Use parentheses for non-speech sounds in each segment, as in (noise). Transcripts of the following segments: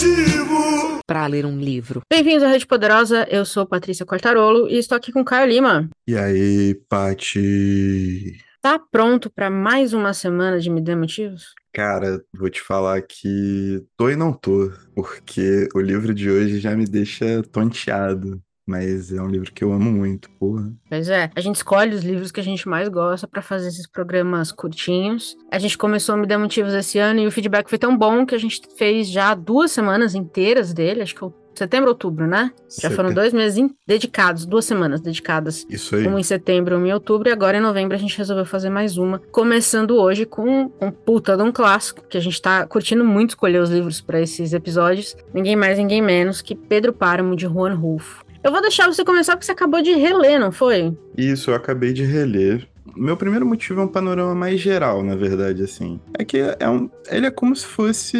motivo para ler um livro. Bem-vindos à Rede Poderosa, eu sou Patrícia Quartarolo e estou aqui com Caio Lima. E aí, Pati? Tá pronto para mais uma semana de Me Dê Motivos? Cara, vou te falar que tô e não tô, porque o livro de hoje já me deixa tonteado. Mas é um livro que eu amo muito, porra. Pois é, a gente escolhe os livros que a gente mais gosta para fazer esses programas curtinhos. A gente começou a Me Dar Motivos esse ano e o feedback foi tão bom que a gente fez já duas semanas inteiras dele, acho que eu setembro, outubro, né? Já Setembro. foram dois meses dedicados, duas semanas dedicadas. Isso aí. Uma em setembro, uma em outubro, e agora em novembro a gente resolveu fazer mais uma. Começando hoje com um puta de um clássico, que a gente tá curtindo muito escolher os livros para esses episódios. Ninguém mais, ninguém menos que Pedro Páramo, de Juan Rulfo. Eu vou deixar você começar porque você acabou de reler, não foi? Isso, eu acabei de reler. Meu primeiro motivo é um panorama mais geral, na verdade, assim. É que é um, ele é como se fosse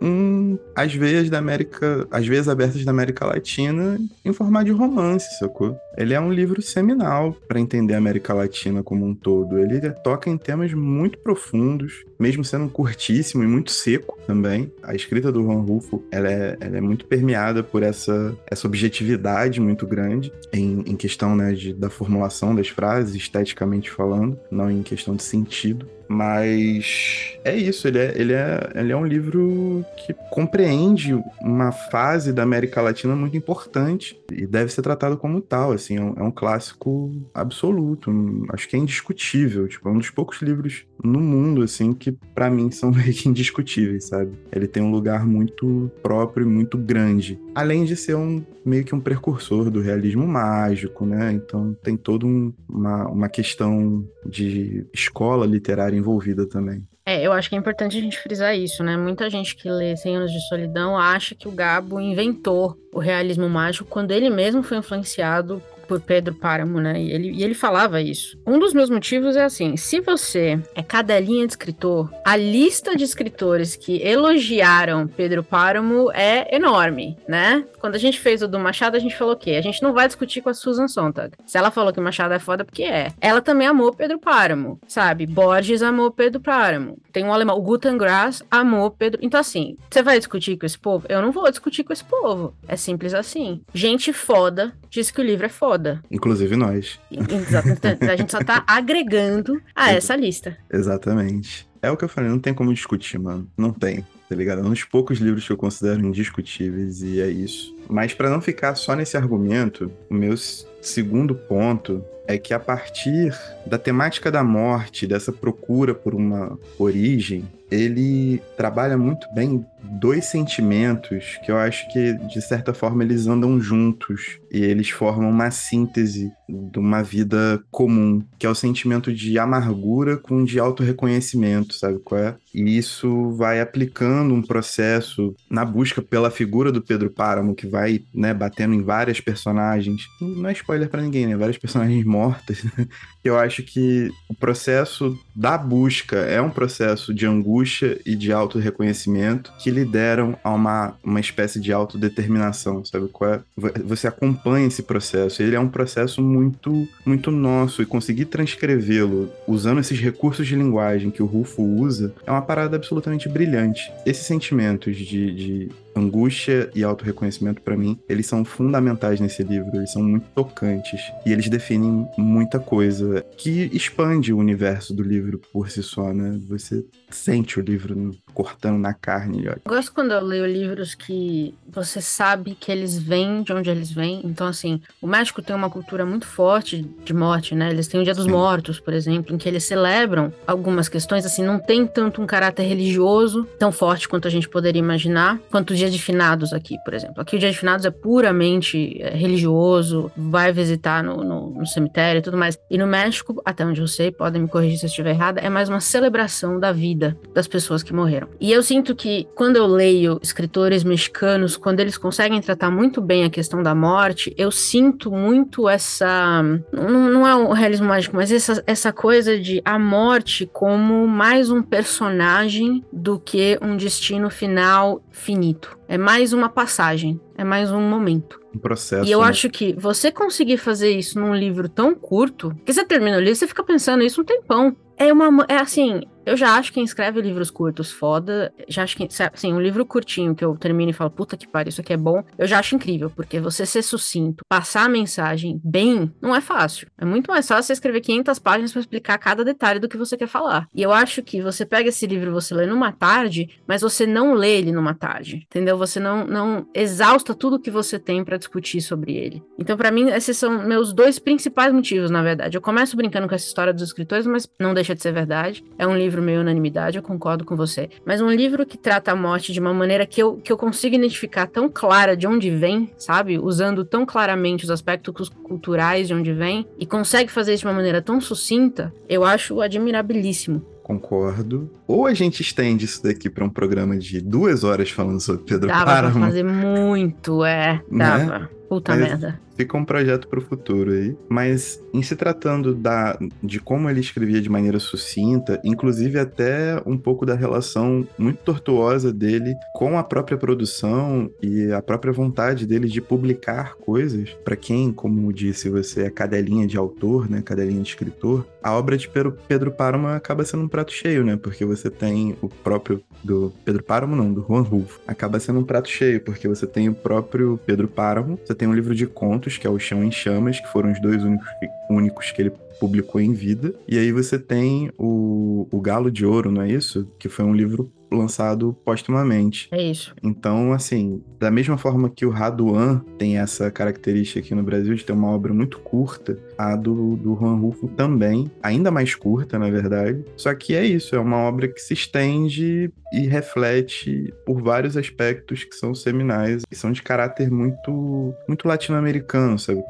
um As Veias da América, As Veias Abertas da América Latina em formato de romance, sacou? Ele é um livro seminal para entender a América Latina como um todo. Ele toca em temas muito profundos, mesmo sendo curtíssimo e muito seco também. A escrita do Juan Rulfo, ela é, ela é muito permeada por essa, essa objetividade muito grande em, em questão né, de, da formulação das frases, esteticamente falando, não em questão de sentido. Mas é isso, ele é, ele, é, ele é um livro que compreende uma fase da América Latina muito importante e deve ser tratado como tal, assim, é um, é um clássico absoluto, acho que é indiscutível, tipo, é um dos poucos livros no mundo, assim, que pra mim são (laughs) meio que indiscutíveis, sabe? Ele tem um lugar muito próprio e muito grande, além de ser um meio que um precursor do realismo mágico, né? Então tem toda um- uma, uma questão de escola literária envolvida também. É, eu acho que é importante a gente frisar isso, né? Muita gente que lê 100 Anos de Solidão acha que o Gabo inventou o realismo mágico quando ele mesmo foi influenciado por Pedro Páramo, né? E ele, e ele falava isso. Um dos meus motivos é assim: se você é cadelinha de escritor, a lista de escritores que elogiaram Pedro Páramo é enorme, né? Quando a gente fez o do Machado, a gente falou o quê? A gente não vai discutir com a Susan Sontag. Se ela falou que Machado é foda, porque é. Ela também amou Pedro Páramo, sabe? Borges amou Pedro Páramo. Tem um alemão, o Grass amou Pedro. Então, assim, você vai discutir com esse povo? Eu não vou discutir com esse povo. É simples assim. Gente foda diz que o livro é foda. Inclusive nós. Exato. Então, A gente só tá (laughs) agregando a essa lista. Exatamente. É o que eu falei, não tem como discutir, mano. Não tem, tá ligado? É um dos poucos livros que eu considero indiscutíveis e é isso. Mas pra não ficar só nesse argumento, o meu segundo ponto é que a partir da temática da morte, dessa procura por uma origem, ele trabalha muito bem dois sentimentos que eu acho que, de certa forma, eles andam juntos e eles formam uma síntese de uma vida comum, que é o sentimento de amargura com de autorreconhecimento, sabe qual é? E isso vai aplicando um processo na busca pela figura do Pedro Páramo, que vai, né, batendo em várias personagens. Não é spoiler pra ninguém, né? Várias personagens mortas. (laughs) Eu acho que o processo da busca é um processo de angústia e de autorreconhecimento que lideram a uma, uma espécie de autodeterminação, sabe é? Vo- Você acompanha esse processo, ele é um processo muito, muito nosso e conseguir transcrevê-lo usando esses recursos de linguagem que o Rufo usa é uma parada absolutamente brilhante. Esses sentimentos de, de angústia e autorreconhecimento, pra mim, eles são fundamentais nesse livro, eles são muito tocantes e eles definem muita coisa que expande o universo do livro por si só, né? Você sente o livro no- cortando na carne, ó. Gosto quando eu leio livros que você sabe que eles vêm de onde eles vêm. Então, assim, o México tem uma cultura muito forte de morte, né? Eles têm o Dia dos Sim. Mortos, por exemplo, em que eles celebram algumas questões, assim, não tem tanto um caráter religioso tão forte quanto a gente poderia imaginar, quanto o Dia de Finados aqui, por exemplo. Aqui o Dia de Finados é puramente é, religioso, vai visitar no, no, no cemitério e tudo mais. E no México, até onde eu sei, podem me corrigir se eu estiver errada, é mais uma celebração da vida das pessoas que morreram. E eu sinto que quando eu leio escritores mexicanos, quando eles conseguem tratar muito bem a questão da morte, eu sinto muito essa. Não, não é um realismo mágico, mas essa, essa coisa de a morte como mais um personagem do que um destino final finito. É mais uma passagem, é mais um momento. Um processo. E eu né? acho que você conseguir fazer isso num livro tão curto, que você termina o livro, você fica pensando isso um tempão. É uma, é assim, Eu já acho quem escreve livros curtos foda, já acho que, assim, um livro curtinho que eu termino e falo, puta que pariu, isso aqui é bom, eu já acho incrível, porque você ser sucinto, passar a mensagem bem, não é fácil. É muito mais fácil você escrever 500 páginas para explicar cada detalhe do que você quer falar. E eu acho que você pega esse livro, você lê numa tarde, mas você não lê ele numa tarde, entendeu? Você não, não exausta tudo que você tem para discutir sobre ele. Então, para mim, esses são meus dois principais motivos, na verdade. Eu começo brincando com essa história dos escritores, mas não deixa de ser verdade. É um livro meio unanimidade, eu concordo com você. Mas um livro que trata a morte de uma maneira que eu, que eu consigo identificar tão clara de onde vem, sabe? Usando tão claramente os aspectos culturais de onde vem, e consegue fazer isso de uma maneira tão sucinta, eu acho admirabilíssimo. Concordo. Ou a gente estende isso daqui para um programa de duas horas falando sobre Pedro Dava Páramo. Dava pra fazer muito, é. Né? Dava. Né? Puta Mas merda. Fica um projeto para o futuro aí. Mas em se tratando da, de como ele escrevia de maneira sucinta, inclusive até um pouco da relação muito tortuosa dele com a própria produção e a própria vontade dele de publicar coisas. Para quem, como disse você, é cadelinha de autor, né, cadelinha de escritor, a obra de Pedro, Pedro Páramo acaba sendo um prato cheio, né? Porque você tem o próprio do Pedro Páramo, não, do Juan Rulfo. Acaba sendo um prato cheio, porque você tem o próprio Pedro Páramo, você tem um livro de contos, que é o Chão em Chamas, que foram os dois únicos, únicos que ele publicou em vida. E aí você tem o, o Galo de Ouro, não é isso? Que foi um livro lançado póstumamente. É isso. Então, assim, da mesma forma que o Raduan tem essa característica aqui no Brasil de ter uma obra muito curta, a do, do Juan Rulfo também, ainda mais curta, na verdade. Só que é isso, é uma obra que se estende e reflete por vários aspectos que são seminais e são de caráter muito muito latino-americano, sabe?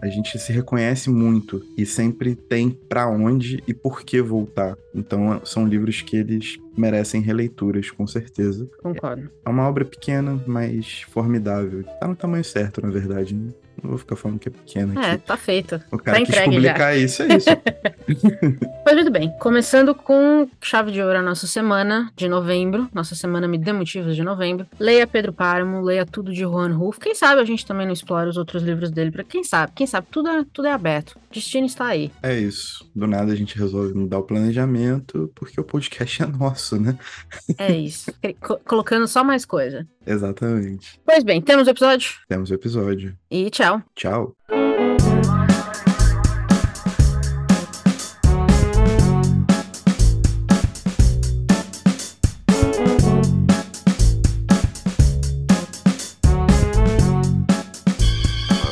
A gente se reconhece muito e sempre tem para onde e por que voltar. Então, são livros que eles merecem releituras, com certeza. Concordo. É uma obra pequena, mas formidável. Tá no tamanho certo, na verdade. Né? Não vou ficar falando que é pequena. É, tá feito. O cara tá quis publicar já. isso, é isso. (laughs) pois muito bem. Começando com chave de ouro a nossa semana de novembro. Nossa semana me dê motivos de novembro. Leia Pedro Páramo, leia tudo de Juan Rulfo. Quem sabe a gente também não explora os outros livros dele. Pra quem sabe? Quem sabe? Tudo é, tudo é aberto. O destino está aí. É isso. Do nada a gente resolve mudar o planejamento, porque o podcast é nosso, né? É isso. (laughs) Colocando só mais coisa. Exatamente. Pois bem, temos o episódio? Temos o episódio. E tchau. Tchau.